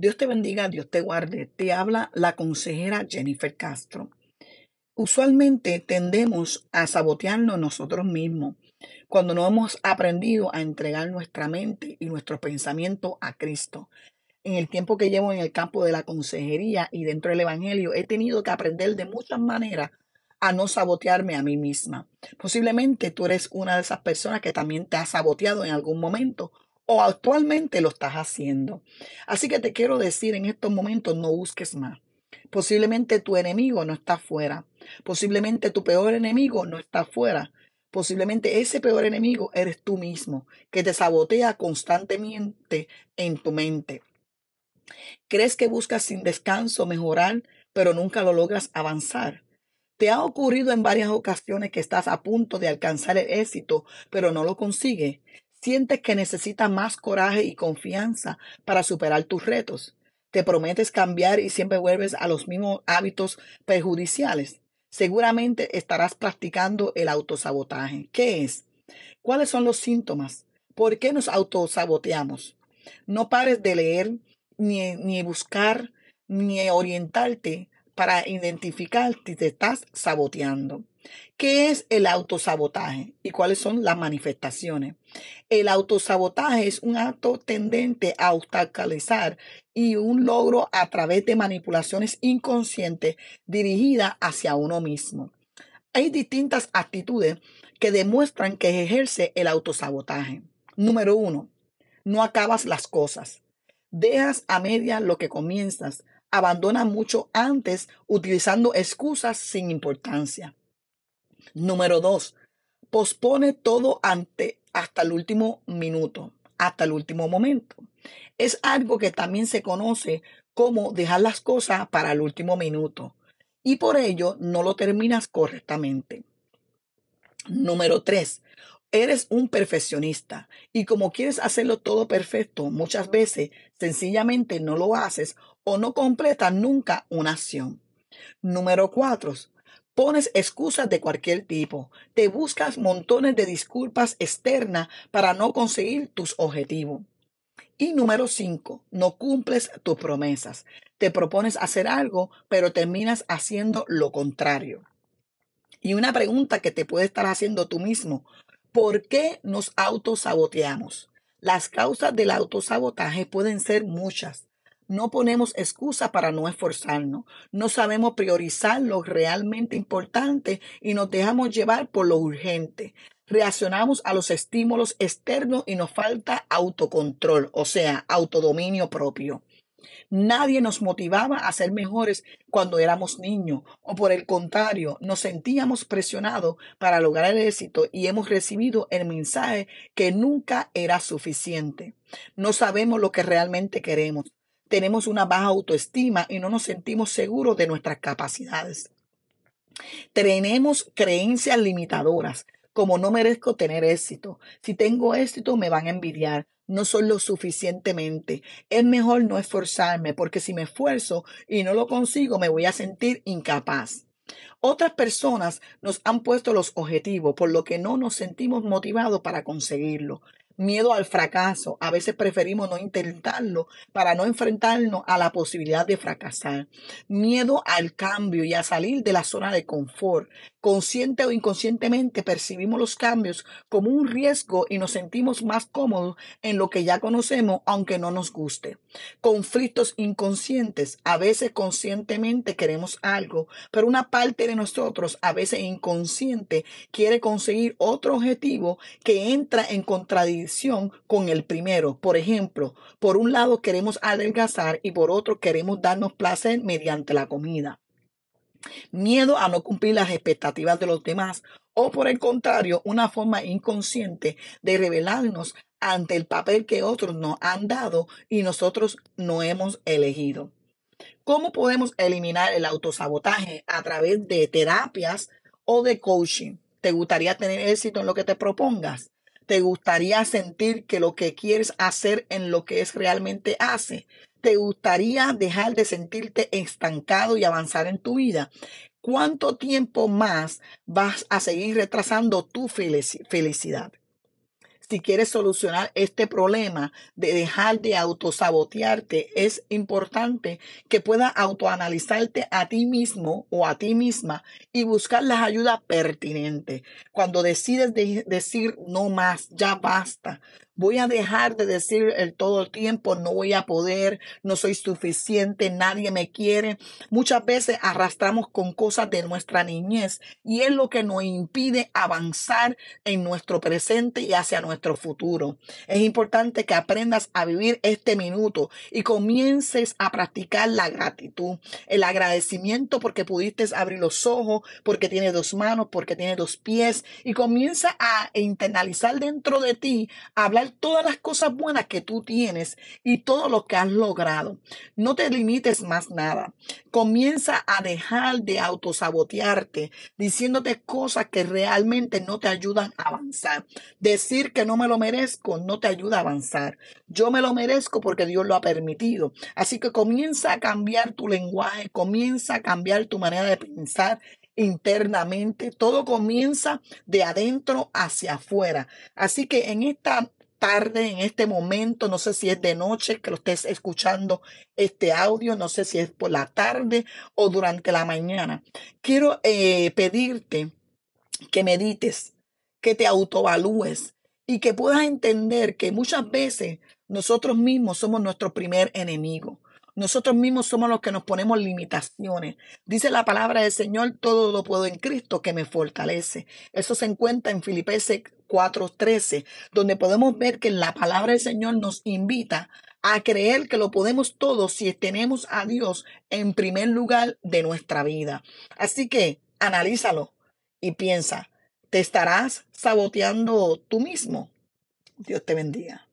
Dios te bendiga, Dios te guarde. Te habla la consejera Jennifer Castro. Usualmente tendemos a sabotearnos nosotros mismos cuando no hemos aprendido a entregar nuestra mente y nuestro pensamiento a Cristo. En el tiempo que llevo en el campo de la consejería y dentro del Evangelio, he tenido que aprender de muchas maneras a no sabotearme a mí misma. Posiblemente tú eres una de esas personas que también te ha saboteado en algún momento o actualmente lo estás haciendo. Así que te quiero decir en estos momentos no busques más. Posiblemente tu enemigo no está fuera. Posiblemente tu peor enemigo no está fuera. Posiblemente ese peor enemigo eres tú mismo, que te sabotea constantemente en tu mente. ¿Crees que buscas sin descanso mejorar, pero nunca lo logras avanzar? ¿Te ha ocurrido en varias ocasiones que estás a punto de alcanzar el éxito, pero no lo consigues? ¿Sientes que necesitas más coraje y confianza para superar tus retos? ¿Te prometes cambiar y siempre vuelves a los mismos hábitos perjudiciales? Seguramente estarás practicando el autosabotaje. ¿Qué es? ¿Cuáles son los síntomas? ¿Por qué nos autosaboteamos? No pares de leer, ni, ni buscar, ni orientarte para identificar si te estás saboteando. ¿Qué es el autosabotaje y cuáles son las manifestaciones? El autosabotaje es un acto tendente a obstaculizar y un logro a través de manipulaciones inconscientes dirigidas hacia uno mismo. Hay distintas actitudes que demuestran que ejerce el autosabotaje. Número uno, no acabas las cosas. Dejas a media lo que comienzas abandona mucho antes utilizando excusas sin importancia. Número dos, pospone todo ante hasta el último minuto, hasta el último momento. Es algo que también se conoce como dejar las cosas para el último minuto y por ello no lo terminas correctamente. Número tres, eres un perfeccionista y como quieres hacerlo todo perfecto, muchas veces sencillamente no lo haces o no completas nunca una acción. Número cuatro, pones excusas de cualquier tipo. Te buscas montones de disculpas externas para no conseguir tus objetivos. Y número cinco, no cumples tus promesas. Te propones hacer algo, pero terminas haciendo lo contrario. Y una pregunta que te puede estar haciendo tú mismo, ¿Por qué nos autosaboteamos? Las causas del autosabotaje pueden ser muchas. No ponemos excusa para no esforzarnos. No sabemos priorizar lo realmente importante y nos dejamos llevar por lo urgente. Reaccionamos a los estímulos externos y nos falta autocontrol, o sea, autodominio propio. Nadie nos motivaba a ser mejores cuando éramos niños o por el contrario, nos sentíamos presionados para lograr el éxito y hemos recibido el mensaje que nunca era suficiente. No sabemos lo que realmente queremos. Tenemos una baja autoestima y no nos sentimos seguros de nuestras capacidades. Tenemos creencias limitadoras, como no merezco tener éxito. Si tengo éxito me van a envidiar no soy lo suficientemente. Es mejor no esforzarme porque si me esfuerzo y no lo consigo me voy a sentir incapaz. Otras personas nos han puesto los objetivos por lo que no nos sentimos motivados para conseguirlo miedo al fracaso. A veces preferimos no intentarlo para no enfrentarnos a la posibilidad de fracasar. Miedo al cambio y a salir de la zona de confort. Consciente o inconscientemente percibimos los cambios como un riesgo y nos sentimos más cómodos en lo que ya conocemos aunque no nos guste. Conflictos inconscientes. A veces conscientemente queremos algo, pero una parte de nosotros, a veces inconsciente, quiere conseguir otro objetivo que entra en contradicción con el primero. Por ejemplo, por un lado queremos adelgazar y por otro queremos darnos placer mediante la comida. Miedo a no cumplir las expectativas de los demás o por el contrario, una forma inconsciente de revelarnos ante el papel que otros nos han dado y nosotros no hemos elegido. ¿Cómo podemos eliminar el autosabotaje? A través de terapias o de coaching. ¿Te gustaría tener éxito en lo que te propongas? ¿Te gustaría sentir que lo que quieres hacer en lo que es realmente hace? ¿Te gustaría dejar de sentirte estancado y avanzar en tu vida? ¿Cuánto tiempo más vas a seguir retrasando tu felicidad? si quieres solucionar este problema de dejar de autosabotearte, es importante que puedas autoanalizarte a ti mismo o a ti misma y buscar las ayudas pertinentes. Cuando decides de decir no más, ya basta, Voy a dejar de decir el todo el tiempo, no voy a poder, no soy suficiente, nadie me quiere. Muchas veces arrastramos con cosas de nuestra niñez y es lo que nos impide avanzar en nuestro presente y hacia nuestro futuro. Es importante que aprendas a vivir este minuto y comiences a practicar la gratitud, el agradecimiento porque pudiste abrir los ojos, porque tienes dos manos, porque tienes dos pies y comienza a internalizar dentro de ti, hablar todas las cosas buenas que tú tienes y todo lo que has logrado. No te limites más nada. Comienza a dejar de autosabotearte diciéndote cosas que realmente no te ayudan a avanzar. Decir que no me lo merezco no te ayuda a avanzar. Yo me lo merezco porque Dios lo ha permitido. Así que comienza a cambiar tu lenguaje, comienza a cambiar tu manera de pensar internamente. Todo comienza de adentro hacia afuera. Así que en esta tarde, en este momento, no sé si es de noche que lo estés escuchando este audio, no sé si es por la tarde o durante la mañana. Quiero eh, pedirte que medites, que te autovalúes y que puedas entender que muchas veces nosotros mismos somos nuestro primer enemigo. Nosotros mismos somos los que nos ponemos limitaciones. Dice la palabra del Señor, todo lo puedo en Cristo que me fortalece. Eso se encuentra en Filipenses 4:13, donde podemos ver que la palabra del Señor nos invita a creer que lo podemos todo si tenemos a Dios en primer lugar de nuestra vida. Así que analízalo y piensa, ¿te estarás saboteando tú mismo? Dios te bendiga.